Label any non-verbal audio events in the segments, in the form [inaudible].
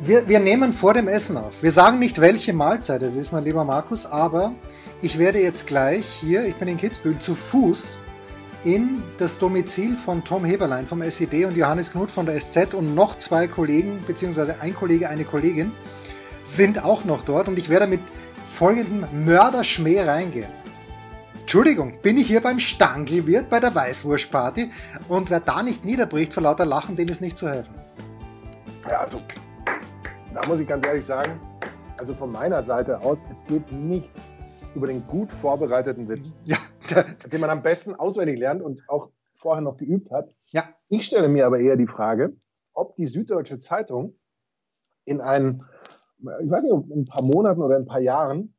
Wir, wir nehmen vor dem Essen auf. Wir sagen nicht, welche Mahlzeit es ist, mein lieber Markus, aber ich werde jetzt gleich hier, ich bin in Kitzbühel, zu Fuß in das Domizil von Tom Heberlein vom SED und Johannes Knut von der SZ und noch zwei Kollegen, beziehungsweise ein Kollege, eine Kollegin, sind auch noch dort und ich werde mit folgendem Mörderschmäh reingehen. Entschuldigung, bin ich hier beim Stangelwirt bei der Weißwurstparty und wer da nicht niederbricht vor lauter Lachen, dem ist nicht zu helfen. Ja, also da muss ich ganz ehrlich sagen, also von meiner Seite aus, es geht nichts über den gut vorbereiteten Witz, [laughs] Ja, den man am besten auswendig lernt und auch vorher noch geübt hat. ja, Ich stelle mir aber eher die Frage, ob die Süddeutsche Zeitung in ein, ich weiß nicht, in ein paar Monaten oder in ein paar Jahren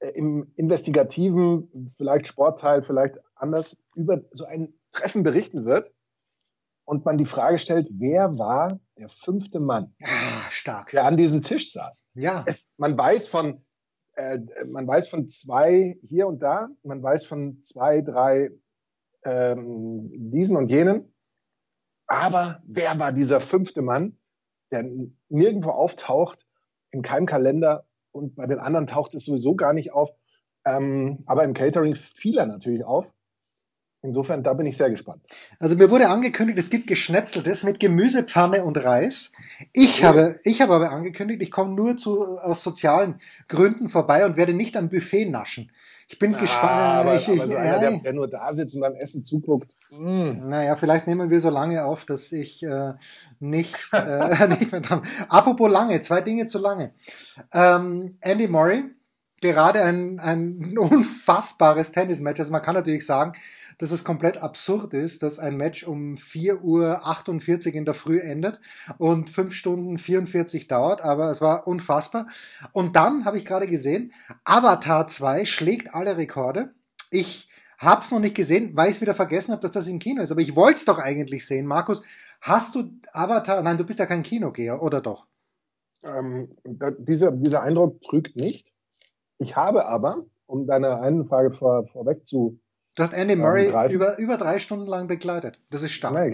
äh, im investigativen, vielleicht Sportteil, vielleicht anders, über so ein Treffen berichten wird und man die Frage stellt, wer war der fünfte Mann, ah, stark. der an diesem Tisch saß? Ja, es, man weiß von äh, man weiß von zwei hier und da, man weiß von zwei, drei ähm, diesen und jenen. Aber wer war dieser fünfte Mann, der nirgendwo auftaucht, in keinem Kalender und bei den anderen taucht es sowieso gar nicht auf. Ähm, aber im Catering fiel er natürlich auf. Insofern, da bin ich sehr gespannt. also mir wurde angekündigt, es gibt Geschnetzeltes mit Gemüsepfanne und Reis. Ich Cool. habe, ich habe aber angekündigt, ich komme nur zu, aus sozialen Gründen vorbei und werde nicht am Buffet naschen. Ich bin gespannt. Ah, aber, ich, aber so einer, der, der nur da sitzt und beim Essen zuguckt. mm. Naja, vielleicht nehmen wir so lange auf, dass ich äh, nicht, äh, [laughs] nicht mehr dran. Apropos lange, zwei Dinge zu lange. Ähm, Andy Murray, gerade ein, ein [laughs] unfassbares Tennismatch. Also man kann natürlich sagen, dass es komplett absurd ist, dass ein Match um 4.48 Uhr in der Früh endet und 5 Stunden 44 dauert, aber es war unfassbar. Und dann habe ich gerade gesehen, Avatar 2 schlägt alle Rekorde. Ich hab's noch nicht gesehen, weil ich wieder vergessen habe, dass das im Kino ist. Aber ich wollte es doch eigentlich sehen. Markus, hast du Avatar? Nein, du bist ja kein Kinogeher, oder doch? Ähm, da, dieser, dieser Eindruck trügt nicht. Ich habe aber, um deine eine Frage vor, vorweg zu. Du hast Andy Murray greifen. über, über drei Stunden lang begleitet. Das ist stark. Nein,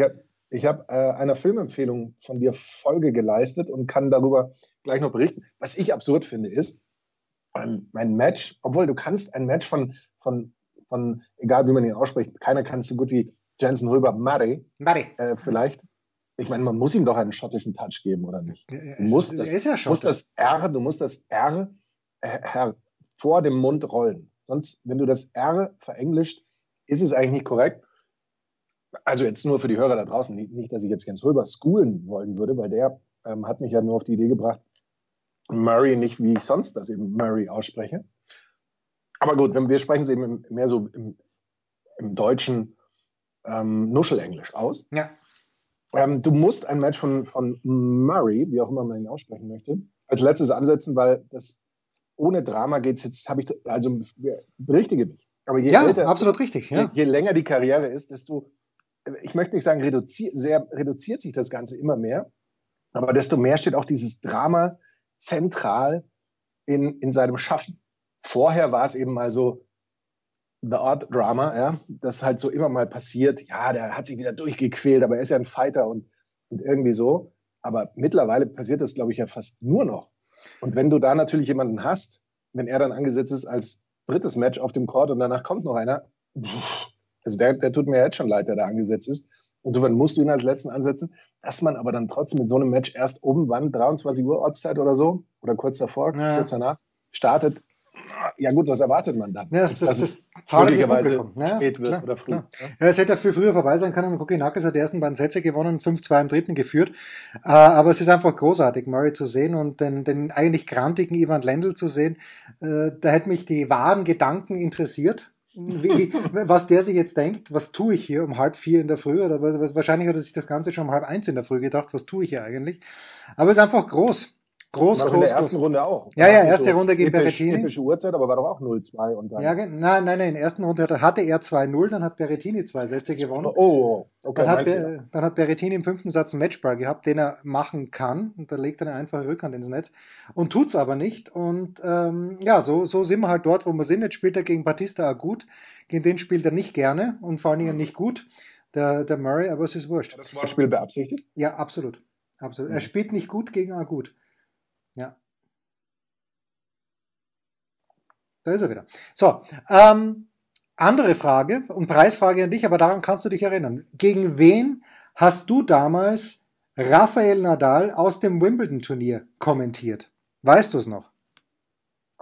ich habe hab, äh, einer Filmempfehlung von dir Folge geleistet und kann darüber gleich noch berichten. Was ich absurd finde, ist, ähm, mein Match, obwohl du kannst ein Match von, von, von, egal wie man ihn ausspricht, keiner kann es so gut wie Jensen Röber Murray, Murray. äh, vielleicht. Ich meine, man muss ihm doch einen schottischen Touch geben, oder nicht? Du musst das, ja musst das R, du musst das R äh, vor dem Mund rollen. Sonst, wenn du das R verenglischt, ist es eigentlich nicht korrekt. Also jetzt nur für die Hörer da draußen, nicht, dass ich jetzt Jens Röber schoolen wollen würde, weil der ähm, hat mich ja nur auf die Idee gebracht, Murray nicht, wie ich sonst das eben Murray ausspreche. Aber gut, wenn wir sprechen es eben mehr so im, im deutschen ähm, Nuschelenglisch aus. ja. Ähm, du musst ein Match von, von Murray, wie auch immer man ihn aussprechen möchte, als letztes ansetzen, weil das ohne Drama geht's jetzt, habe ich, also berichtige mich. Aber je, ja, älter, absolut richtig. je, Ja. je länger die Karriere ist, desto, ich möchte nicht sagen, reduziert, sehr, reduziert sich das Ganze immer mehr, aber desto mehr steht auch dieses Drama zentral in, in seinem Schaffen. Vorher war es eben mal so, The Odd Drama, ja, das halt so immer mal passiert. Ja, der hat sich wieder durchgequält, aber er ist ja ein Fighter und, und irgendwie so. Aber mittlerweile passiert das, glaube ich, ja fast nur noch. Und wenn du da natürlich jemanden hast, wenn er dann angesetzt ist als drittes Match auf dem Court und danach kommt noch einer, also der, der tut mir jetzt schon leid, der da angesetzt ist. Insofern musst du ihn als letzten ansetzen, dass man aber dann trotzdem mit so einem Match erst oben, wann, 23 Uhr Ortszeit oder so, oder kurz davor, Ja. kurz danach, startet. Ja gut, was erwartet man dann? Ja, das, das, das, es zahlreiche möglicherweise. Ja, spät wird klar, oder früh. klar. Ja. Es hätte ja viel früher vorbei sein können. Kokinakis hat die ersten beiden Sätze gewonnen, 5-2 im dritten geführt. Äh, aber es ist einfach großartig, Murray zu sehen und den, den eigentlich grantigen Ivan Lendl zu sehen. Äh, da hätte mich die wahren Gedanken interessiert. Wie, [laughs] was der sich jetzt denkt, was tue ich hier um halb vier in der Früh? Oder wahrscheinlich hat er sich das Ganze schon um halb eins in der Früh gedacht, was tue ich hier eigentlich? Aber es ist einfach groß. Groß, Noch groß, in der groß. ersten Runde auch. Ja, ja, War erste so Runde gegen episch, Berrettini. Epische Uhrzeit, aber war doch auch 0-2 und dann. Ja, nein, nein, nein, in der ersten Runde hatte- er 2-0, dann hat Berrettini zwei Sätze gewonnen. Oh, okay. Dann hat, dann hat Berrettini im fünften Satz einen Matchball gehabt, den er machen kann. Und da legt er eine einfache Rückhand ins Netz und tut's aber nicht. Und ähm, ja, so, so sind wir halt dort, wo wir sind. Jetzt spielt er gegen Batista gut. Gegen den spielt er nicht gerne und vor allen Dingen nicht gut. Der, der Murray, aber es ist wurscht. War das Wortspiel beabsichtigt? Ja, absolut. absolut. Er Mhm. spielt nicht gut gegen Agut. Ja. Da ist er wieder. So, ähm, andere Frage und Preisfrage an dich, aber daran kannst du dich erinnern. Gegen wen hast du damals Rafael Nadal aus dem Wimbledon-Turnier kommentiert? Weißt du es noch?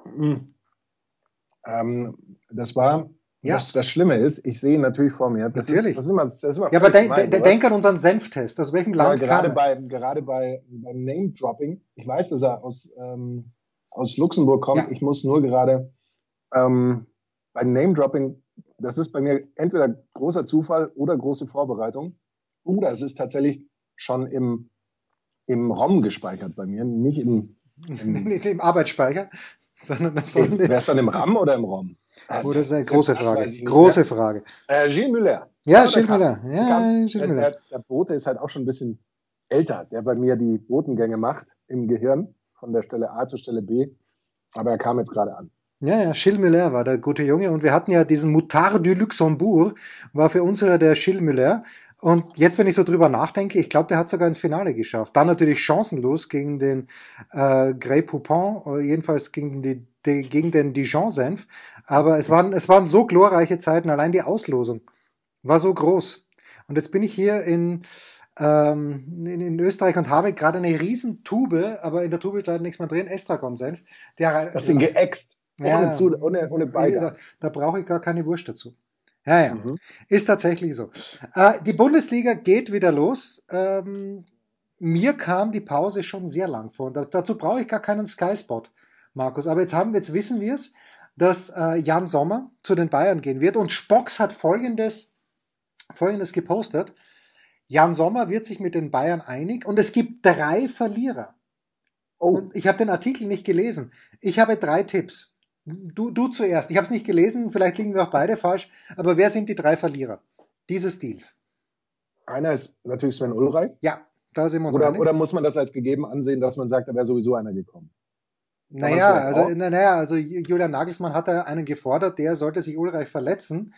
Hm. Ähm, das war, Ja. das, das Schlimme ist, ich sehe ihn natürlich vor mir. Das Natürlich. Ist, das ist immer, das ist immer Ja, aber völlig de gemein, de sowas. denk an unseren Senftest. Aus welchem Land gerade kam bei, gerade bei, beim Name-Dropping, ich weiß, dass er aus, ähm, aus Luxemburg kommt. Ja. Ich muss nur gerade ähm, beim Name-Dropping, das ist bei mir entweder großer Zufall oder große Vorbereitung. Oder es ist tatsächlich schon im, im ROM gespeichert bei mir, nicht im, [laughs] Nicht im Arbeitsspeicher, sondern das soll Wäre es dann im RAM oder im ROM? Oh, das ist eine große Frage. Große mehr. Frage. Äh, Gilles Müller. Ja, der Gilles Müller. Ja, Gilles Müller. der, der Bote ist halt auch schon ein bisschen älter, der bei mir die Botengänge macht im Gehirn, von der Stelle A zur Stelle B. Aber er kam jetzt gerade an. Ja, ja, Gilles Müller war der gute Junge und wir hatten ja diesen Moutard du Luxembourg, war für uns ja der Gilles Müller. Und jetzt, wenn ich so drüber nachdenke, ich glaube, der hat sogar ins Finale geschafft. Dann natürlich chancenlos gegen den äh, Grey Poupon, oder jedenfalls gegen, die, die, gegen den Dijon-Senf. Aber es waren, es waren so glorreiche Zeiten, allein die Auslosung war so groß. Und jetzt bin ich hier in, ähm, in, in Österreich und habe gerade eine riesen Tube, aber in der Tube ist leider nichts mehr drin, Estragon-Senf. Der, Das Ding geäxt. Ja. Ohne, zu, ohne, ohne Beigabe. da, da brauche ich gar keine Wurst dazu. Ja, ja. Mhm. Ist tatsächlich so. Äh, die Bundesliga geht wieder los. Ähm, mir kam die Pause schon sehr lang vor. Und da, dazu brauche ich gar keinen Sky-Spot, Markus. Aber jetzt haben jetzt wissen wir es, dass äh, Jan Sommer zu den Bayern gehen wird. Und Spocks hat folgendes, folgendes gepostet. Jan Sommer wird sich mit den Bayern einig und es gibt drei Verlierer. Oh, Und ich habe den Artikel nicht gelesen. Ich habe drei Tipps. Du, du zuerst. Ich habe es nicht gelesen, vielleicht liegen wir auch beide falsch, aber wer sind die drei Verlierer dieses Deals? einer ist natürlich Sven Ulreich. Ja, da sind wir uns Oder, einig. oder muss man das als gegeben ansehen, dass man sagt, da wäre sowieso einer gekommen? naja, also, na, naja, also Julian Nagelsmann hat da einen gefordert, der sollte sich Ulreich verletzen,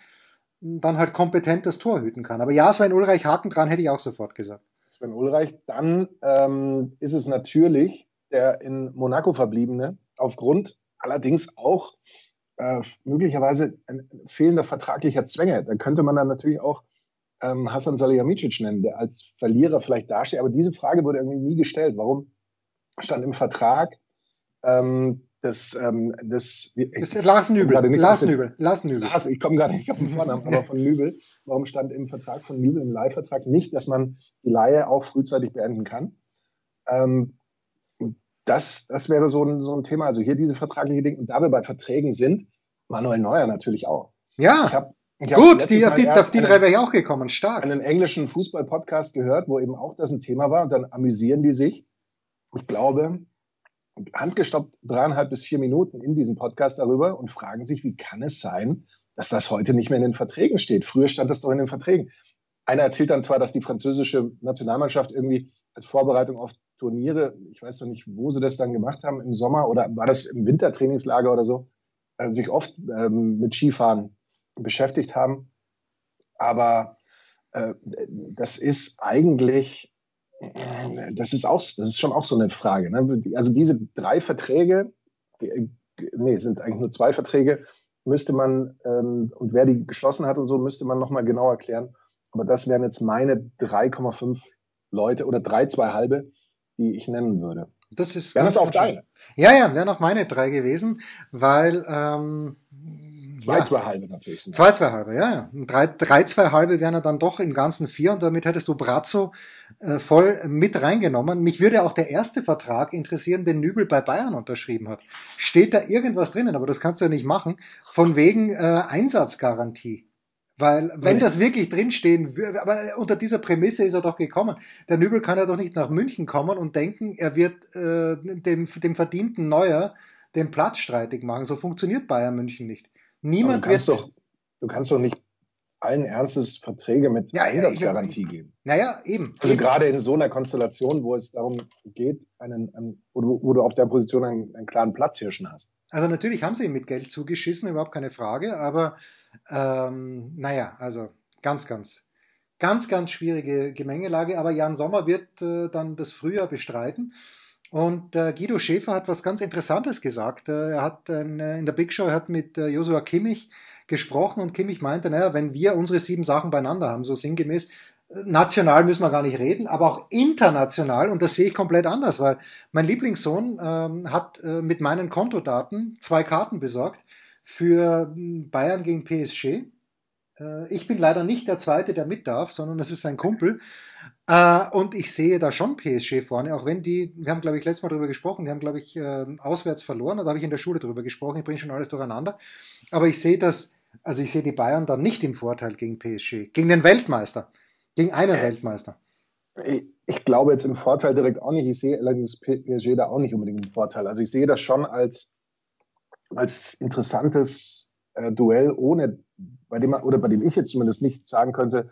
dann halt kompetent das Tor hüten kann. Aber ja, Sven Ulreich Haken dran, hätte ich auch sofort gesagt. Sven Ulreich. Dann ähm, ist es natürlich der in Monaco verbliebene, aufgrund allerdings auch äh, möglicherweise ein fehlender vertraglicher Zwänge. Da könnte man dann natürlich auch ähm, Hassan Salihamidzic nennen, der als Verlierer vielleicht dasteht. Aber diese Frage wurde irgendwie nie gestellt. Warum stand im Vertrag ähm, das, ähm, das, Das ist Lars Nübel. Lars Nübel. Lars Nübel. Lars, ich komme gerade nicht auf den Vornamen, aber von Nübel. Warum stand im Vertrag von Nübel, im Leihvertrag nicht, dass man die Leihe auch frühzeitig beenden kann? Ähm, das, das wäre so ein, so ein Thema. Also hier diese vertragliche Dinge. Und da wir bei Verträgen sind, Manuel Neuer natürlich auch. Ich Ja, hab, ich hab gut, letztes die, auf die, auf die drei wäre ich auch gekommen. Stark. einen englischen Fußball-Podcast gehört, wo eben auch das ein Thema war und dann amüsieren die sich. Ich glaube, handgestoppt dreieinhalb bis vier Minuten in diesem Podcast darüber und fragen sich, wie kann es sein, dass das heute nicht mehr in den Verträgen steht? Früher stand das doch in den Verträgen. Einer erzählt dann zwar, dass die französische Nationalmannschaft irgendwie als Vorbereitung auf Turniere, ich weiß noch nicht, wo sie das dann gemacht haben, im Sommer oder war das im Wintertrainingslager oder so, äh, sich oft ähm, mit Skifahren beschäftigt haben. Aber äh, das ist eigentlich, äh, das ist auch, das ist schon auch so eine Frage. Ne? Also diese drei Verträge, äh, nee, sind eigentlich nur zwei Verträge, müsste man, ähm, und wer die geschlossen hat und so, müsste man nochmal genau erklären. Aber das wären jetzt meine 3,5 Leute oder drei, zwei halbe, die ich nennen würde. Das ist Wären ganz das auch deine? Ja, ja, wären auch meine drei gewesen, weil ähm, Zwei, ja, zwei halbe natürlich. Zwei, zwei halbe, ja, ja. Drei, drei, zwei halbe wären ja dann doch im Ganzen vier und damit hättest du Brazzo äh, voll mit reingenommen. Mich würde auch der erste Vertrag interessieren, den Nübel bei Bayern unterschrieben hat. Steht da irgendwas drinnen, aber das kannst du ja nicht machen, von wegen äh, Einsatzgarantie. Weil, wenn das wirklich drinstehen würde, aber unter dieser Prämisse ist er doch gekommen. Der Nübel kann ja doch nicht nach München kommen und denken, er wird äh, dem, dem verdienten Neuer den Platz streitig machen. So funktioniert Bayern München nicht. Niemand du wird. Doch, du kannst doch nicht allen Ernstes Verträge mit ja, Einsatzgarantie ja, geben. Naja, eben. Also eben. gerade in so einer Konstellation, wo es darum geht, einen, einen wo, du, wo du auf der Position einen, einen klaren Platzhirschen hast. Also natürlich haben sie ihm mit Geld zugeschissen, überhaupt keine Frage, aber ähm, naja, also ganz, ganz, ganz, ganz schwierige Gemengelage. Aber Jan Sommer wird äh, dann das Frühjahr bestreiten. Und äh, Guido Schäfer hat was ganz Interessantes gesagt. Äh, er hat äh, in der Big Show hat mit äh, Joshua Kimmich gesprochen und Kimmich meinte, naja, wenn wir unsere sieben Sachen beieinander haben, so sinngemäß, äh, national müssen wir gar nicht reden, aber auch international, und das sehe ich komplett anders, weil mein Lieblingssohn ähm, hat äh, mit meinen Kontodaten zwei Karten besorgt für hm, Bayern gegen PSG. Äh, ich bin leider nicht der Zweite, der mit darf, sondern das ist sein Kumpel. Äh, und ich sehe da schon PSG vorne, auch wenn die, wir haben glaube ich letztes Mal darüber gesprochen, die haben glaube ich äh, auswärts verloren, da habe ich in der Schule darüber gesprochen, ich bringe schon alles durcheinander. Aber ich sehe das, also ich sehe die Bayern da nicht im Vorteil gegen PSG, gegen den Weltmeister, gegen einen Weltmeister. Ich, ich glaube jetzt im Vorteil direkt auch nicht. Ich sehe allerdings PSG da auch nicht unbedingt im Vorteil. Also ich sehe das schon als als interessantes äh, Duell, ohne bei dem oder bei dem ich jetzt zumindest nicht sagen könnte,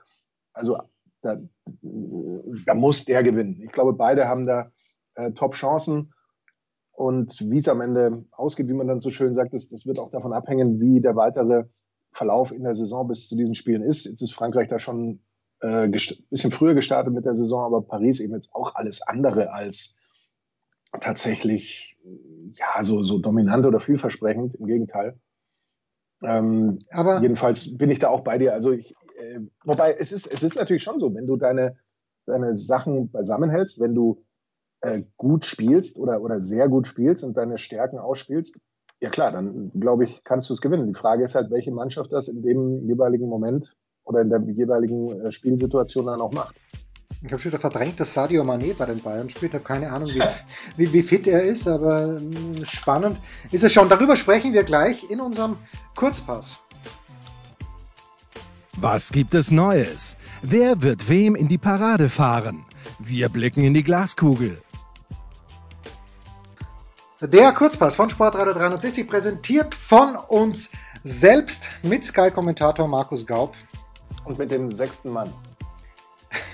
also da, da muss der gewinnen. Ich glaube, beide haben da äh, Top-Chancen. Und wie es am Ende ausgeht, wie man dann so schön sagt, das, das wird auch davon abhängen, wie der weitere Verlauf in der Saison bis zu diesen Spielen ist. Jetzt ist Frankreich da schon äh, bisschen früher gestartet mit der Saison, aber Paris eben jetzt auch alles andere als tatsächlich ja so, so dominant oder vielversprechend. Im Gegenteil. Ähm, aber jedenfalls bin ich da auch bei dir. Also ich, äh, wobei es ist, es ist natürlich schon so, wenn du deine, deine Sachen beisammenhältst, wenn du äh, gut spielst oder, oder sehr gut spielst und deine Stärken ausspielst, ja klar, dann glaube ich, kannst du es gewinnen. Die Frage ist halt, welche Mannschaft das in dem jeweiligen Moment oder in der jeweiligen äh, Spielsituation dann auch macht. Ich habe schon wieder verdrängt, dass Sadio Mané bei den Bayern spielt. Ich habe keine Ahnung, wie, [laughs] wie, wie, fit er ist, aber hm, spannend ist es schon. Darüber sprechen wir gleich in unserem Kurzpass. Was gibt es Neues? Wer wird wem in die Parade fahren? Wir blicken in die Glaskugel. Der Kurzpass von Sportradio 360 präsentiert von uns selbst mit Sky-Kommentator Markus Gaub. Und mit dem sechsten Mann.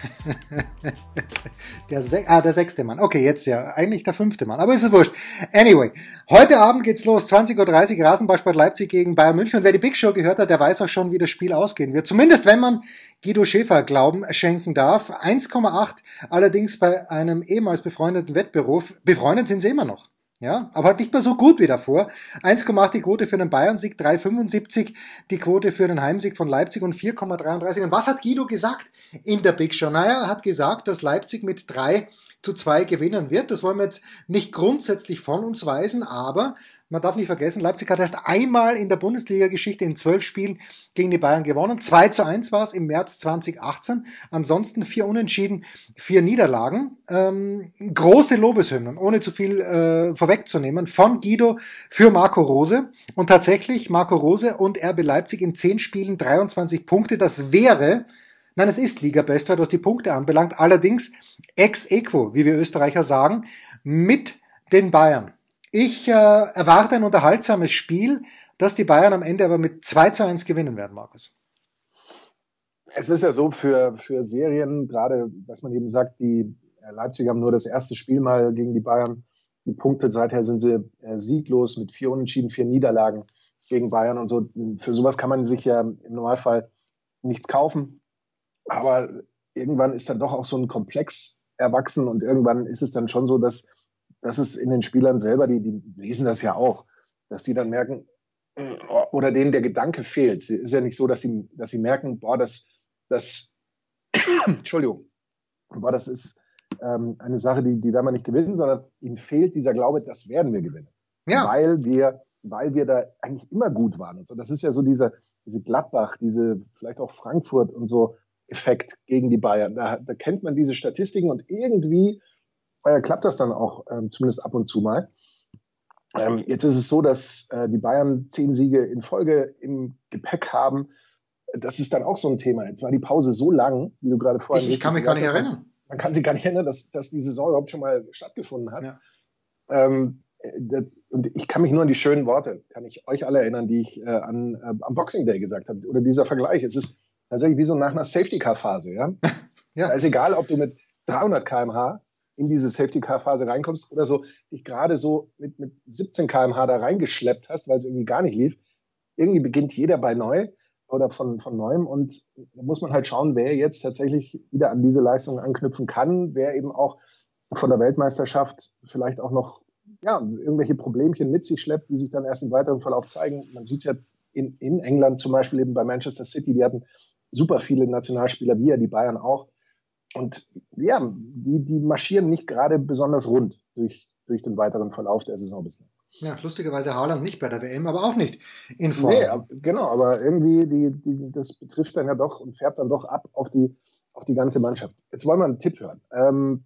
[laughs] der, ah, der sechste Mann. Okay, jetzt ja. Eigentlich der fünfte Mann. Aber ist es wurscht. Anyway. Heute Abend geht's los. 20.30 Uhr Rasenballsport Leipzig gegen Bayern München. Und wer die Big Show gehört hat, der weiß auch schon, wie das Spiel ausgehen wird. Zumindest wenn man Guido Schäfer Glauben schenken darf. 1,8 allerdings bei einem ehemals befreundeten Wettberuf. Befreundet sind sie immer noch. Ja, aber halt nicht mehr so gut wie davor. 1,8 die Quote für einen Bayern-Sieg, 3,75 die Quote für einen Heimsieg von Leipzig und 4,33. Und was hat Guido gesagt in der Big Show? Naja, er hat gesagt, dass Leipzig mit 3 zu 2 gewinnen wird. Das wollen wir jetzt nicht grundsätzlich von uns weisen, aber man darf nicht vergessen, Leipzig hat erst einmal in der Bundesliga-Geschichte in zwölf Spielen gegen die Bayern gewonnen. 2 zu 1 war es im März 2018. Ansonsten vier Unentschieden, vier Niederlagen. Ähm, große Lobeshymnen, ohne zu viel äh, vorwegzunehmen, von Guido für Marco Rose. Und tatsächlich Marco Rose und RB Leipzig in zehn Spielen 23 Punkte. Das wäre Nein, es ist Liga-Bestwert, was die Punkte anbelangt. Allerdings ex equo, wie wir Österreicher sagen, mit den Bayern. Ich äh, erwarte ein unterhaltsames Spiel, das die Bayern am Ende aber mit 2 zu 1 gewinnen werden, Markus. Es ist ja so für, für Serien, gerade, dass man eben sagt, die äh, Leipzig haben nur das erste Spiel mal gegen die Bayern gepunktet. Seither sind sie äh, sieglos mit vier Unentschieden, vier Niederlagen gegen Bayern und so. Für sowas kann man sich ja im Normalfall nichts kaufen. Aber irgendwann ist dann doch auch so ein Komplex erwachsen und irgendwann ist es dann schon so, dass das ist in den Spielern selber, die, die lesen das ja auch, dass die dann merken, äh, oder denen der Gedanke fehlt. Es ist ja nicht so, dass sie, dass sie merken, boah, das, das, [coughs] Entschuldigung, boah, das ist ähm, eine Sache, die, die werden wir nicht gewinnen, sondern ihnen fehlt dieser Glaube, das werden wir gewinnen. Ja. Weil wir, weil wir da eigentlich immer gut waren und so. Das ist ja so diese, diese Gladbach, diese, vielleicht auch Frankfurt und so Effekt gegen die Bayern. Da, da kennt man diese Statistiken und irgendwie äh, klappt das dann auch ähm, zumindest ab und zu mal. Ähm, jetzt ist es so, dass äh, die Bayern zehn Siege in Folge im Gepäck haben. das ist dann auch so ein Thema. Jetzt war die Pause so lang, wie du gerade vorhin. Ich, ich kann mich gar nicht erinnern. Man kann sich gar nicht erinnern, dass, dass die Saison überhaupt schon mal stattgefunden hat. Ja. Ähm, das, und ich kann mich nur an die schönen Worte, kann ich euch alle erinnern, die ich äh, an, äh, am Boxing Day gesagt habe. Oder dieser Vergleich. Es ist tatsächlich wie so nach einer Safety Car Phase. Ja? [laughs] ja. Da ist egal, ob du mit 300 km/h in diese Safety Car Phase reinkommst oder so dich gerade so mit, mit 17 km/h da reingeschleppt hast, weil es irgendwie gar nicht lief. Irgendwie beginnt jeder bei neu oder von, von neuem. Und da muss man halt schauen, wer jetzt tatsächlich wieder an diese Leistungen anknüpfen kann, wer eben auch von der Weltmeisterschaft vielleicht auch noch ja, irgendwelche Problemchen mit sich schleppt, die sich dann erst im weiteren Verlauf zeigen. Man sieht es ja in, in England zum Beispiel eben bei Manchester City, die hatten super viele Nationalspieler, wie ja die Bayern auch. Und ja, die, die marschieren nicht gerade besonders rund durch, durch den weiteren Verlauf der Saison bislang. Ja, lustigerweise Haaland nicht bei der WM, aber auch nicht in Form. Nee, genau, aber irgendwie, die, die, das betrifft dann ja doch und färbt dann doch ab auf die, auf die ganze Mannschaft. Jetzt wollen wir einen Tipp hören. Ähm,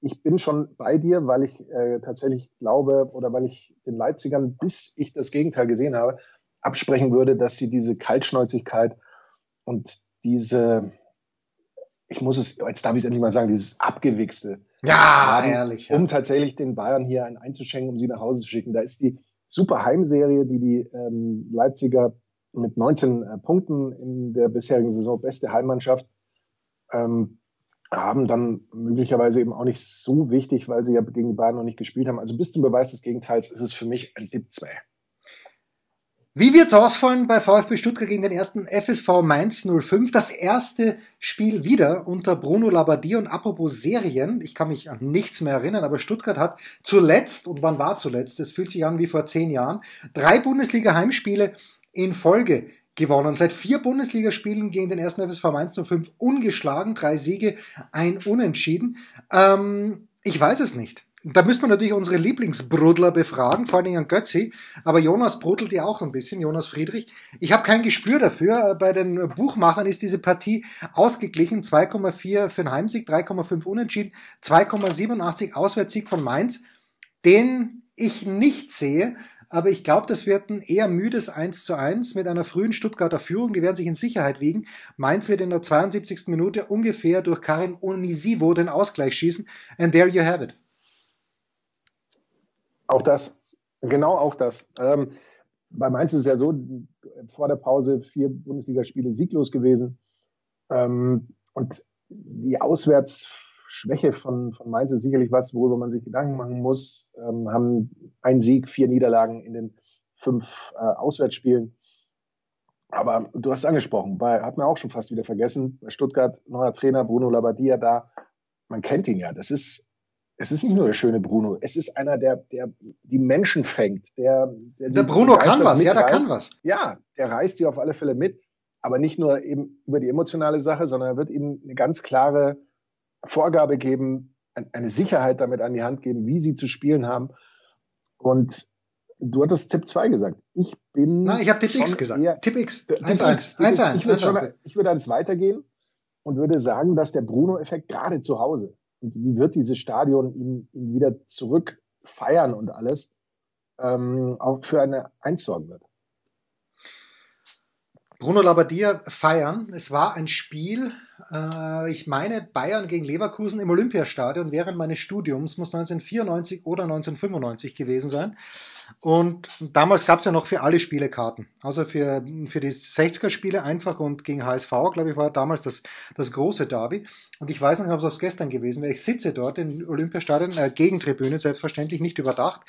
ich bin schon bei dir, weil ich äh, tatsächlich glaube oder weil ich den Leipzigern, bis ich das Gegenteil gesehen habe, absprechen würde, dass sie diese Kaltschnäuzigkeit und diese, ich muss es, jetzt darf ich es endlich mal sagen, dieses abgewichste, ja, haben, ehrlich, ja. um tatsächlich den Bayern hier einen einzuschenken, um sie nach Hause zu schicken. Da ist die super Heimserie, die die ähm, Leipziger mit 19 äh, Punkten in der bisherigen Saison beste Heimmannschaft ähm, haben dann möglicherweise eben auch nicht so wichtig, weil sie ja gegen die Bayern noch nicht gespielt haben. Also bis zum Beweis des Gegenteils ist es für mich ein Tipp 2. Wie wird's ausfallen bei VfB Stuttgart gegen den ersten FSV Mainz 05? Das erste Spiel wieder unter Bruno Labbadia und apropos Serien, ich kann mich an nichts mehr erinnern, aber Stuttgart hat zuletzt, und wann war zuletzt? Es fühlt sich an wie vor zehn Jahren, drei Bundesliga-Heimspiele in Folge gewonnen. Seit vier Bundesligaspielen gegen den ersten FSV Mainz 05 ungeschlagen, drei Siege, ein Unentschieden. Ähm, ich weiß es nicht. Da müsste man natürlich unsere Lieblingsbrudler befragen, vor allen Dingen an Götzi. Aber Jonas brudelt ja auch ein bisschen, Jonas Friedrich. Ich habe kein Gespür dafür. Bei den Buchmachern ist diese Partie ausgeglichen. 2,4 für den Heimsieg, 3,5 Unentschieden, 2,87 Auswärtssieg von Mainz, den ich nicht sehe. Aber ich glaube, das wird ein eher müdes 1 zu 1 mit einer frühen Stuttgarter Führung. Die werden sich in Sicherheit wiegen. Mainz wird in der 72. Minute ungefähr durch Karim Onisivo den Ausgleich schießen. And there you have it. Auch das. Genau auch das. Ähm, bei Mainz ist es ja so, vor der Pause vier Bundesligaspiele sieglos gewesen. Ähm, und die Auswärtsschwäche von, von Mainz ist sicherlich was, worüber man sich Gedanken machen muss. Ähm, haben einen Sieg, vier Niederlagen in den fünf äh, Auswärtsspielen. Aber du hast es angesprochen, bei, hat man auch schon fast wieder vergessen, bei Stuttgart, neuer Trainer Bruno Labbadia da. Man kennt ihn ja. Das ist es ist nicht nur der schöne Bruno, es ist einer, der, der die Menschen fängt. Der, der, der Bruno kann was, ja, der kann was. Ja, der reißt die auf alle Fälle mit, aber nicht nur eben über die emotionale Sache, sondern er wird ihnen eine ganz klare Vorgabe geben, eine Sicherheit damit an die Hand geben, wie sie zu spielen haben. Und du hattest Tipp 2 gesagt. Ich bin. Nein, ich habe Tipp X gesagt. Eher, Tipp X. Tipp 1, 1. 1, 1. Ich würde, schon, ich würde eins weitergehen und würde sagen, dass der Bruno-Effekt gerade zu Hause und wie wird dieses Stadion ihn, ihn wieder zurück feiern und alles, ähm, auch für eine Eins sorgen wird. Bruno Labbadia feiern. Es war ein Spiel, äh, ich meine Bayern gegen Leverkusen im Olympiastadion während meines Studiums, muss 1994 oder 1995 gewesen sein. Und damals gab es ja noch für alle Spiele Karten. Also für, für die 60er-Spiele einfach und gegen HSV, glaube ich, war damals das, das große Derby. Und ich weiß nicht, ob es gestern gewesen wäre. Ich sitze dort im Olympiastadion, äh, Gegentribüne, selbstverständlich nicht überdacht.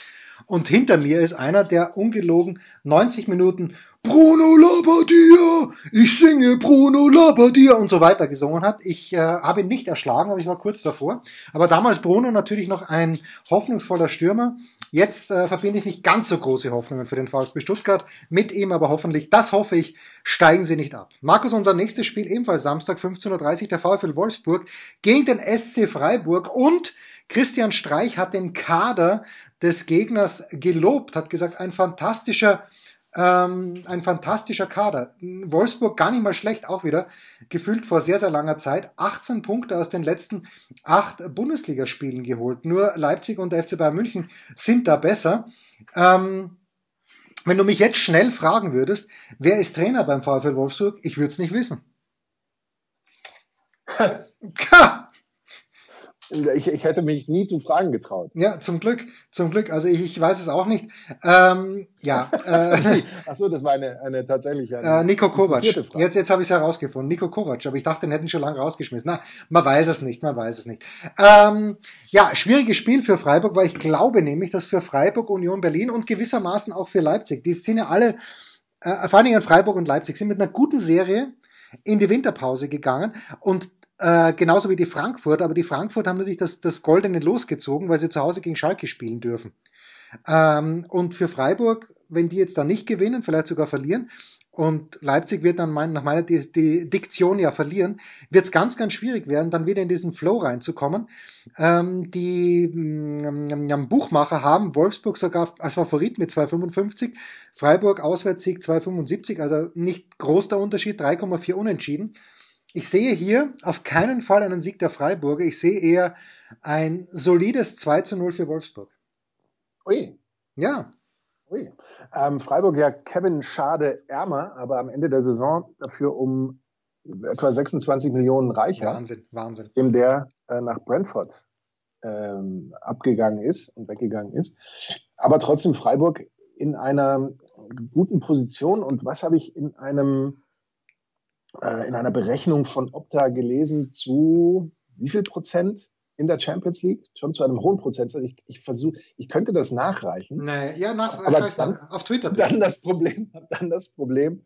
Und hinter mir ist einer, der ungelogen 90 Minuten Bruno Labbadia, ich singe Bruno Labbadia und so weiter gesungen hat. Ich äh, habe ihn nicht erschlagen, aber ich war kurz davor. Aber damals Bruno natürlich noch ein hoffnungsvoller Stürmer. Jetzt äh, verbinde ich nicht ganz so große Hoffnungen für den VfB Stuttgart mit ihm, aber hoffentlich, das hoffe ich, steigen sie nicht ab. Markus, unser nächstes Spiel ebenfalls Samstag 15.30 Uhr der VfL Wolfsburg gegen den SC Freiburg und Christian Streich hat den Kader des Gegners gelobt, hat gesagt, ein fantastischer ähm, ein fantastischer Kader. Wolfsburg gar nicht mal schlecht, auch wieder. Gefühlt vor sehr, sehr langer Zeit. 18 Punkte aus den letzten acht Bundesligaspielen geholt. Nur Leipzig und der FC Bayern München sind da besser. Ähm, Wenn du mich jetzt schnell fragen würdest, wer ist Trainer beim VfL Wolfsburg, ich würde es nicht wissen. [laughs] Ich, ich hätte mich nie zu fragen getraut. Ja, zum Glück, zum Glück. Also ich, ich weiß es auch nicht. Ähm, ja. Äh, [laughs] Ach so, das war eine, eine tatsächlich eine äh, Nico Kovac. Jetzt, jetzt habe ich es herausgefunden. Nico Kovac, aber ich dachte, den hätten schon lange rausgeschmissen. Na, man weiß es nicht, man weiß es nicht. Ähm, ja, schwieriges Spiel für Freiburg, weil ich glaube nämlich, dass für Freiburg, Union Berlin und gewissermaßen auch für Leipzig, die sind ja alle, äh, vor allen Dingen Freiburg und Leipzig, sind mit einer guten Serie in die Winterpause gegangen und äh, genauso wie die Frankfurt, aber die Frankfurt haben natürlich das, das Goldene losgezogen, weil sie zu Hause gegen Schalke spielen dürfen. Ähm, und für Freiburg, wenn die jetzt dann nicht gewinnen, vielleicht sogar verlieren, und Leipzig wird dann mein, nach meiner die, die Diktion ja verlieren, wird es ganz, ganz schwierig werden, dann wieder in diesen Flow reinzukommen. Ähm, die ähm, Buchmacher haben Wolfsburg sogar als Favorit mit 2,55, Freiburg Auswärtssieg 2,75, also nicht groß der Unterschied, 3,4 unentschieden. Ich sehe hier auf keinen Fall einen Sieg der Freiburger. Ich sehe eher ein solides 2 zu 0 für Wolfsburg. Ui. Ja. Ui. Ähm, Freiburg ja Kevin Schade ärmer, aber am Ende der Saison dafür um etwa 26 Millionen reicher. Wahnsinn, Wahnsinn. Dem der äh, nach Brentford ähm, abgegangen ist und weggegangen ist. Aber trotzdem Freiburg in einer guten Position. Und was habe ich in einem äh, in einer Berechnung von Opta gelesen zu wie viel Prozent in der Champions League? Schon zu einem hohen Prozentsatz. Ich, ich versuche, ich könnte das nachreichen. Nee, ja, nach, aber dann, auf Twitter. Bitte. Dann das Problem, [laughs] dann das Problem,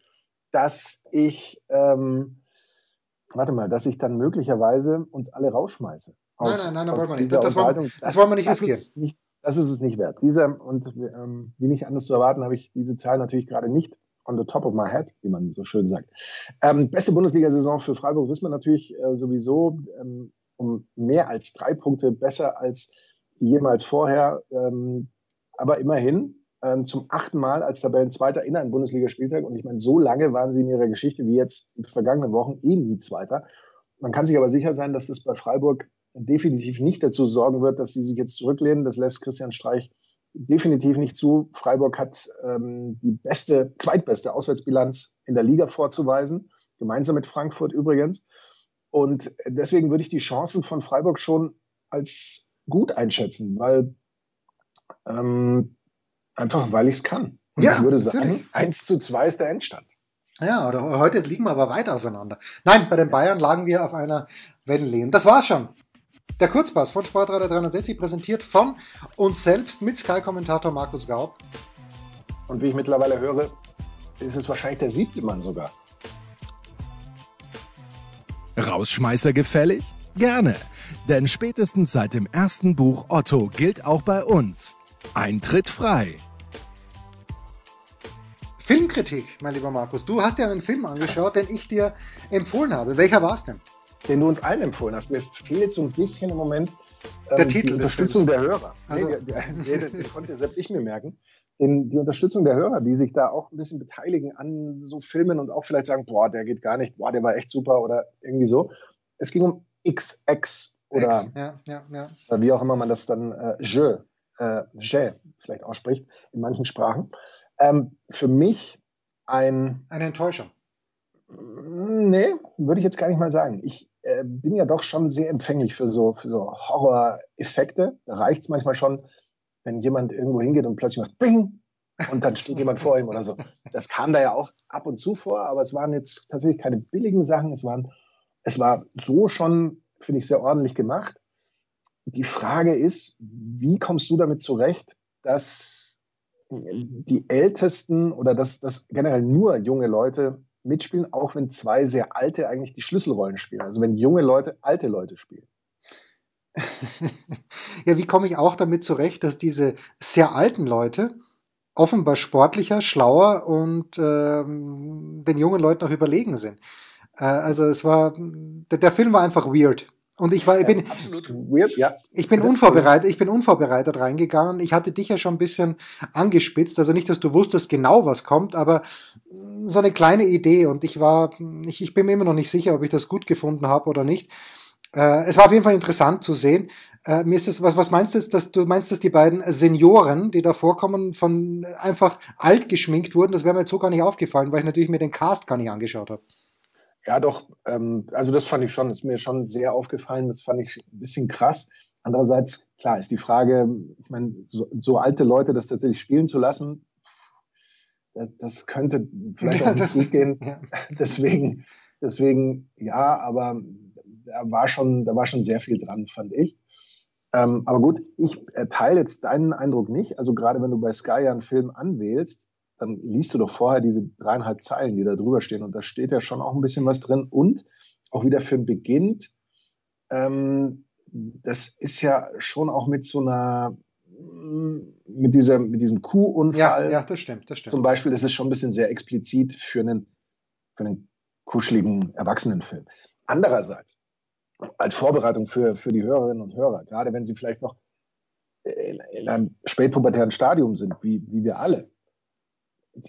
dass ich, ähm, warte mal, dass ich dann möglicherweise uns alle rausschmeiße. Aus, nein, nein, nein, das wollen wir nicht. Das, wollen, das, wollen wir nicht riskieren. Das, das ist es nicht wert. Dieser, und ähm, wie nicht anders zu erwarten, habe ich diese Zahl natürlich gerade nicht on the top of my head, wie man so schön sagt. Ähm, beste Bundesliga-Saison für Freiburg wissen wir natürlich äh, sowieso ähm, um mehr als drei Punkte besser als jemals vorher. Ähm, aber immerhin ähm, zum achten Mal als Tabellenzweiter in einem Bundesligaspieltag. Und ich meine, so lange waren sie in ihrer Geschichte wie jetzt in den vergangenen Wochen eh nie Zweiter. Man kann sich aber sicher sein, dass das bei Freiburg definitiv nicht dazu sorgen wird, dass sie sich jetzt zurücklehnen. Das lässt Christian Streich definitiv nicht zu. Freiburg hat ähm, die beste, zweitbeste Auswärtsbilanz in der Liga vorzuweisen, gemeinsam mit Frankfurt übrigens. Und deswegen würde ich die Chancen von Freiburg schon als gut einschätzen, weil ähm, einfach weil ich es kann. Und ja, ich würde sagen, natürlich. 1 zu 2 ist der Endstand. Ja, oder heute liegen wir aber weit auseinander. Nein, bei den Bayern lagen wir auf einer Wellenlehne. Das war's schon. Der Kurzpass von Sportradar 360 präsentiert von uns selbst mit Sky-Kommentator Markus Gaub. Und wie ich mittlerweile höre, ist es wahrscheinlich der siebte Mann sogar. Rausschmeißer gefällig? Gerne, denn spätestens seit dem ersten Buch Otto gilt auch bei uns. Eintritt frei. Filmkritik, mein lieber Markus. Du hast ja einen Film angeschaut, den ich dir empfohlen habe. Welcher war es denn? Den du uns allen empfohlen hast. Mir fehlt so ein bisschen im Moment ähm, der Titel die Unterstützung der Hörer. Also. Nee, der, der, der, den konnte selbst ich mir merken. Den, die Unterstützung der Hörer, die sich da auch ein bisschen beteiligen an so Filmen und auch vielleicht sagen, boah, der geht gar nicht, boah, der war echt super oder irgendwie so. Es ging um XX oder X, ja, ja, ja. wie auch immer man das dann äh, je, äh, je vielleicht ausspricht in manchen Sprachen. Ähm, für mich ein eine Enttäuschung. Nee, würde ich jetzt gar nicht mal sagen. Ich äh, bin ja doch schon sehr empfänglich für so, für so Horror-Effekte. Da reicht es manchmal schon, wenn jemand irgendwo hingeht und plötzlich macht Bing und dann steht jemand vor ihm oder so. Das kam da ja auch ab und zu vor, aber es waren jetzt tatsächlich keine billigen Sachen. Es waren, es war so schon, finde ich, sehr ordentlich gemacht. Die Frage ist, wie kommst du damit zurecht, dass die Ältesten oder dass, dass generell nur junge Leute mitspielen, auch wenn zwei sehr alte eigentlich die Schlüsselrollen spielen. Also wenn junge Leute alte Leute spielen. [laughs] ja, wie komme ich auch damit zurecht, dass diese sehr alten Leute offenbar sportlicher, schlauer und ähm, den jungen Leuten auch überlegen sind. Äh, also es war, der, der Film war einfach weird. Und ich war, ich bin, absolut weird, ja. Ich bin unvorbereitet, ich bin unvorbereitet reingegangen. Ich hatte dich ja schon ein bisschen angespitzt, also nicht, dass du wusstest genau, was kommt, aber so eine kleine Idee und ich war, ich, ich bin mir immer noch nicht sicher, ob ich das gut gefunden habe oder nicht. Äh, es war auf jeden Fall interessant zu sehen. Äh, mir ist das, was, was meinst du, dass du meinst, dass die beiden Senioren, die da vorkommen, von einfach alt geschminkt wurden? Das wäre mir jetzt so gar nicht aufgefallen, weil ich natürlich mir den Cast gar nicht angeschaut habe. Ja, doch. Ähm, also das fand ich schon, ist mir schon sehr aufgefallen. Das fand ich ein bisschen krass. Andererseits, klar, ist die Frage, ich meine, so, so alte Leute das tatsächlich spielen zu lassen, das, das könnte vielleicht ja, auch nicht [laughs] gut gehen. Ja. [laughs] Deswegen, deswegen, ja, aber da war schon, da war schon sehr viel dran, fand ich. Ähm, aber gut, ich teile jetzt deinen Eindruck nicht. Also gerade wenn du bei Sky einen Film anwählst, dann liest du doch vorher diese dreieinhalb Zeilen, die da drüber stehen. Und da steht ja schon auch ein bisschen was drin. Und auch wie der Film beginnt, ähm, das ist ja schon auch mit so einer mit dieser mit diesem Kuhunfall. Ja, ja, das stimmt, das stimmt. Zum Beispiel, das ist schon ein bisschen sehr explizit für einen für einen kuscheligen Erwachsenenfilm. Andererseits als Vorbereitung für für die Hörerinnen und Hörer, gerade wenn sie vielleicht noch in, in einem spätpubertären Stadium sind, wie wie wir alle,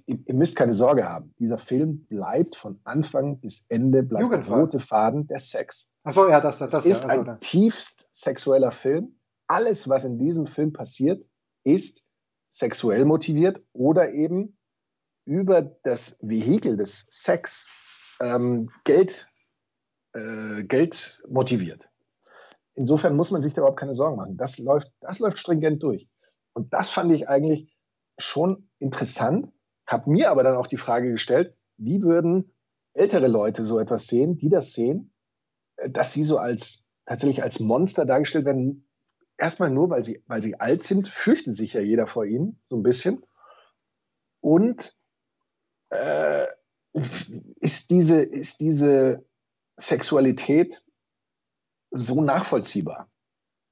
ihr, müsst keine Sorge haben. Dieser Film bleibt von Anfang bis Ende bleibt der rote Faden der Sex. Ach so, ja, das, das, das ist ja, ein tiefst sexueller Film. Alles, was in diesem Film passiert, ist sexuell motiviert oder eben über das Vehikel des Sex ähm, Geld, äh, Geld motiviert. Insofern muss man sich da überhaupt keine Sorgen machen. Das läuft, das läuft stringent durch. Und das fand ich eigentlich schon interessant, habe mir aber dann auch die Frage gestellt, wie würden ältere Leute so etwas sehen, die das sehen, äh, dass sie so als tatsächlich als Monster dargestellt werden. Erstmal nur, weil sie, weil sie alt sind, fürchtet sich ja jeder vor ihnen, so ein bisschen. Und äh, ist, diese, ist diese Sexualität so nachvollziehbar?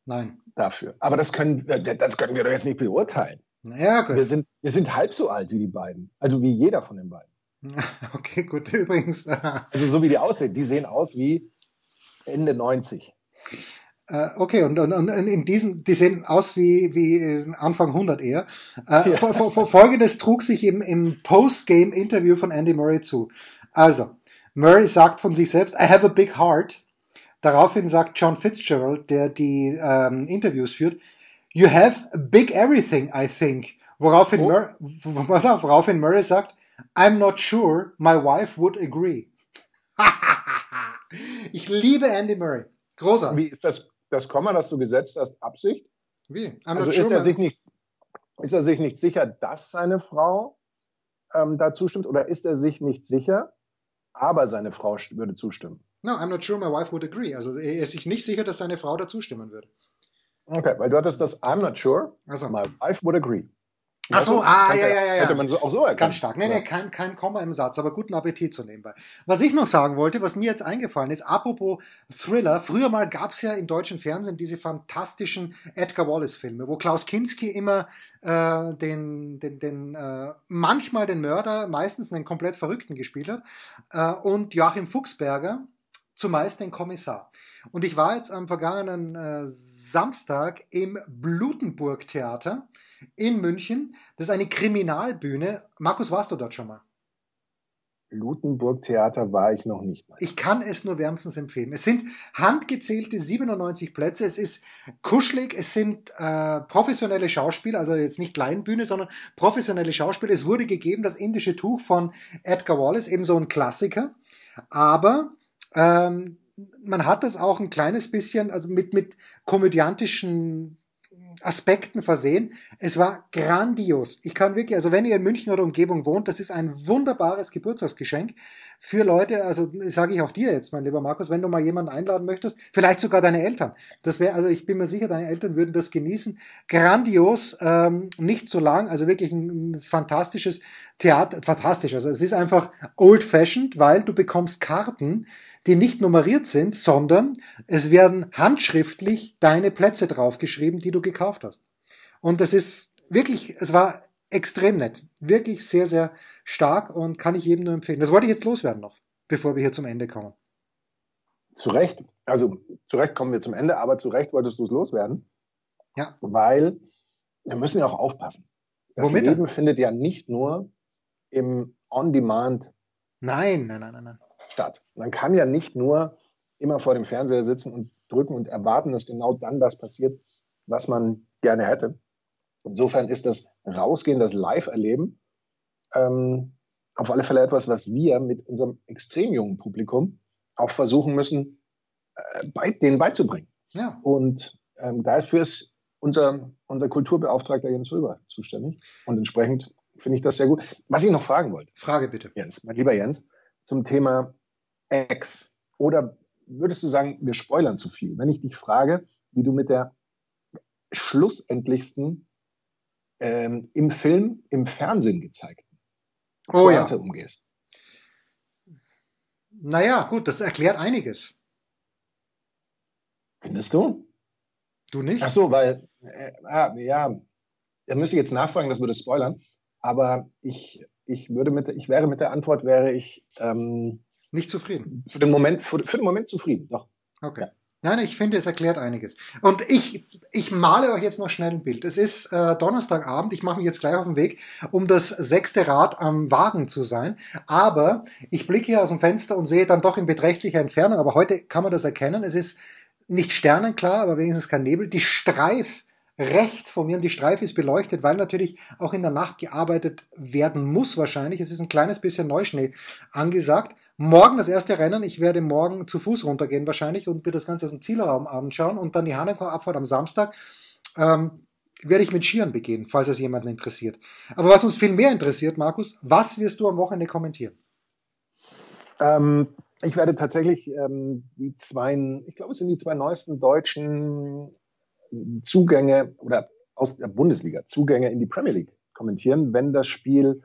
Nein. Dafür. Aber das können, das können wir doch jetzt nicht beurteilen. Naja, gut. Wir sind, wir sind halb so alt wie die beiden. Also wie jeder von den beiden. [laughs] Okay, gut, [laughs] übrigens. also so wie die aussehen. Die sehen aus wie Ende 90. Äh, okay, und, und, und in diesen, die sehen aus wie, wie Anfang 100 eher. Äh, ja. Folgendes trug sich im, im Post-Game-Interview von Andy Murray zu. Also, Murray sagt von sich selbst, I have a big heart. Daraufhin sagt John Fitzgerald, der die ähm, Interviews führt, You have big everything, I think. Woraufhin, oh. Murray, [laughs] pass auf, woraufhin Murray sagt, I'm not sure my wife would agree. [laughs] ich liebe Andy Murray. Großartig. Wie ist das, das Komma, das du gesetzt hast, Absicht? Wie? I'm also ist, sure er sich nicht, ist er sich nicht sicher, dass seine Frau ähm, da zustimmt oder ist er sich nicht sicher, aber seine Frau würde zustimmen? No, I'm not sure my wife would agree. Also er ist sich nicht sicher, dass seine Frau da zustimmen würde. Okay, weil du hattest das I'm not sure. Also. My wife would agree. Ach so, ah, ja, ja, ja. Hätte man so, auch so erkannt. Ganz stark. Nee, nee, kein, kein Komma im Satz, aber guten Appetit so nebenbei. Was ich noch sagen wollte, was mir jetzt eingefallen ist, apropos Thriller, früher mal gab's ja im deutschen Fernsehen diese fantastischen Edgar Wallace-Filme, wo Klaus Kinski immer äh, den, den, den äh, manchmal den Mörder, meistens einen komplett Verrückten gespielt hat, äh, und Joachim Fuchsberger zumeist den Kommissar. Und ich war jetzt am vergangenen äh, Samstag im Blutenburg Theater in München. Das ist eine Kriminalbühne. Markus, warst du dort schon mal? Lutenburg Theater war ich noch nicht. Nein. Ich kann es nur wärmstens empfehlen. Es sind handgezählte 97 Plätze. Es ist kuschelig. Es sind äh, professionelle Schauspieler, also jetzt nicht Kleinbühne, sondern professionelle Schauspieler. Es wurde gegeben das indische Tuch von Edgar Wallace, eben so ein Klassiker. Aber ähm, man hat das auch ein kleines bisschen, also mit, mit komödiantischen Aspekten versehen. Es war grandios. Ich kann wirklich, also wenn ihr in München oder Umgebung wohnt, das ist ein wunderbares Geburtstagsgeschenk für Leute, also sage ich auch dir jetzt, mein lieber Markus, wenn du mal jemanden einladen möchtest, vielleicht sogar deine Eltern. Das wäre, also ich bin mir sicher, deine Eltern würden das genießen. Grandios, ähm, nicht so lang, also wirklich ein, ein fantastisches Theater, fantastisch. Also es ist einfach old fashioned, weil du bekommst Karten, die nicht nummeriert sind, sondern es werden handschriftlich deine Plätze draufgeschrieben, die du gekauft hast. Und das ist wirklich, es war extrem nett. Wirklich sehr, sehr stark und kann ich jedem nur empfehlen. Das wollte ich jetzt loswerden noch, bevor wir hier zum Ende kommen. Zu Recht, also zu Recht kommen wir zum Ende, aber zu Recht wolltest du es loswerden. Ja. Weil wir müssen ja auch aufpassen. Das Womit Leben findet ja nicht nur im On-Demand Nein, nein, nein, nein, nein statt. Man kann ja nicht nur immer vor dem Fernseher sitzen und drücken und erwarten, dass genau dann das passiert, was man gerne hätte. Insofern ist das Rausgehen, das Live-Erleben ähm, auf alle Fälle etwas, was wir mit unserem extrem jungen Publikum auch versuchen müssen, äh, bei, denen beizubringen. Ja. Und ähm, dafür ist unser, unser Kulturbeauftragter Jens Röber zuständig. Und entsprechend finde ich das sehr gut. Was ich noch fragen wollte. Frage bitte. Jens, mein lieber Jens, zum Thema X. Oder würdest du sagen, wir spoilern zu viel? Wenn ich dich frage, wie du mit der schlussendlichsten ähm, im Film, im Fernsehen gezeigten oh, ja. umgehst. Naja, gut, das erklärt einiges. Findest du? Du nicht? Ach so, weil, äh, ah, ja, da müsste ich jetzt nachfragen, das würde spoilern. Aber ich, ich würde mit, ich wäre mit der Antwort, wäre ich ähm, nicht zufrieden. Für den Moment, für, für den Moment zufrieden, doch. Okay. Ja. Nein, ich finde, es erklärt einiges. Und ich, ich male euch jetzt noch schnell ein Bild. Es ist äh, Donnerstagabend, ich mache mich jetzt gleich auf den Weg, um das sechste Rad am Wagen zu sein. Aber ich blicke hier aus dem Fenster und sehe dann doch in beträchtlicher Entfernung, aber heute kann man das erkennen, es ist nicht sternenklar, aber wenigstens kein Nebel, die Streif rechts von mir und die Streife ist beleuchtet, weil natürlich auch in der Nacht gearbeitet werden muss wahrscheinlich. Es ist ein kleines bisschen Neuschnee angesagt. Morgen das erste Rennen. Ich werde morgen zu Fuß runtergehen wahrscheinlich und mir das Ganze aus dem Zielraum anschauen und dann die Hanekor-Abfahrt am Samstag. Ähm, werde ich mit Skiern begehen, falls es jemanden interessiert. Aber was uns viel mehr interessiert, Markus, was wirst du am Wochenende kommentieren? Ähm, ich werde tatsächlich ähm, die zwei, ich glaube, es sind die zwei neuesten deutschen Zugänge oder aus der Bundesliga Zugänge in die Premier League kommentieren, wenn das Spiel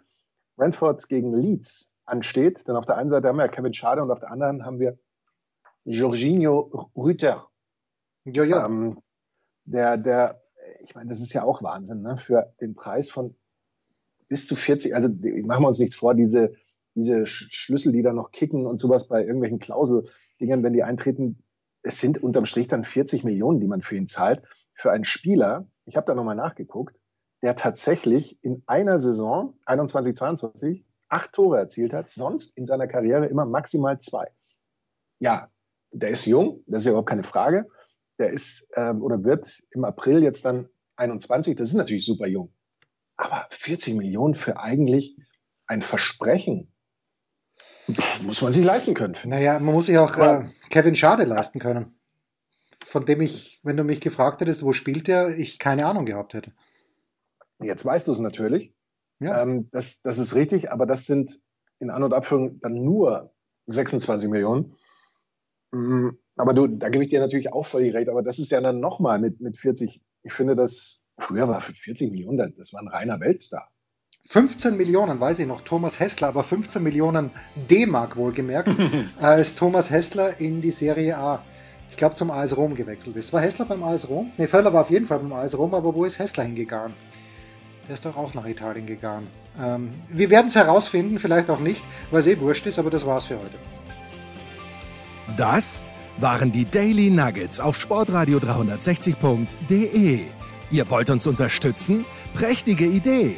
Brentford gegen Leeds ansteht. Denn auf der einen Seite haben wir Kevin Schade und auf der anderen haben wir Jorginho Rüter. Ja, ja. Ähm, der, der, ich meine, das ist ja auch Wahnsinn, ne? Für den Preis von bis zu 40, also machen wir uns nichts vor, diese, diese Schlüssel, die da noch kicken und sowas bei irgendwelchen Klauseldingern, wenn die eintreten, es sind unterm Strich dann 40 Millionen, die man für ihn zahlt. Für einen Spieler, ich habe da nochmal nachgeguckt, der tatsächlich in einer Saison, 21, 22, acht Tore erzielt hat, sonst in seiner Karriere immer maximal zwei. Ja, der ist jung, das ist ja überhaupt keine Frage. Der ist ähm, oder wird im April jetzt dann 21, das ist natürlich super jung. Aber 40 Millionen für eigentlich ein Versprechen, muss man sich leisten können. Naja, man muss sich auch äh, Kevin Schade leisten können. Von dem ich, wenn du mich gefragt hättest, wo spielt er, ich keine Ahnung gehabt hätte. Jetzt weißt du es natürlich. Ja. Ähm, das, das ist richtig, aber das sind in An- und Abführung dann nur 26 Millionen. Mm, aber du, da gebe ich dir natürlich auch völlig recht, aber das ist ja dann nochmal mit, mit 40. Ich finde, das früher war für 40 Millionen, das war ein reiner Weltstar. 15 Millionen, weiß ich noch, Thomas Hessler, aber 15 Millionen D-Mark wohlgemerkt, [laughs] als Thomas Hessler in die Serie A, ich glaube, zum AS Rom gewechselt ist. War Hessler beim AS Rom? Ne, Völler war auf jeden Fall beim AS Rom, aber wo ist Hessler hingegangen? Der ist doch auch nach Italien gegangen. Ähm, wir werden es herausfinden, vielleicht auch nicht, weil es eh wurscht ist, aber das war's für heute. Das waren die Daily Nuggets auf sportradio 360.de. Ihr wollt uns unterstützen? Prächtige Idee!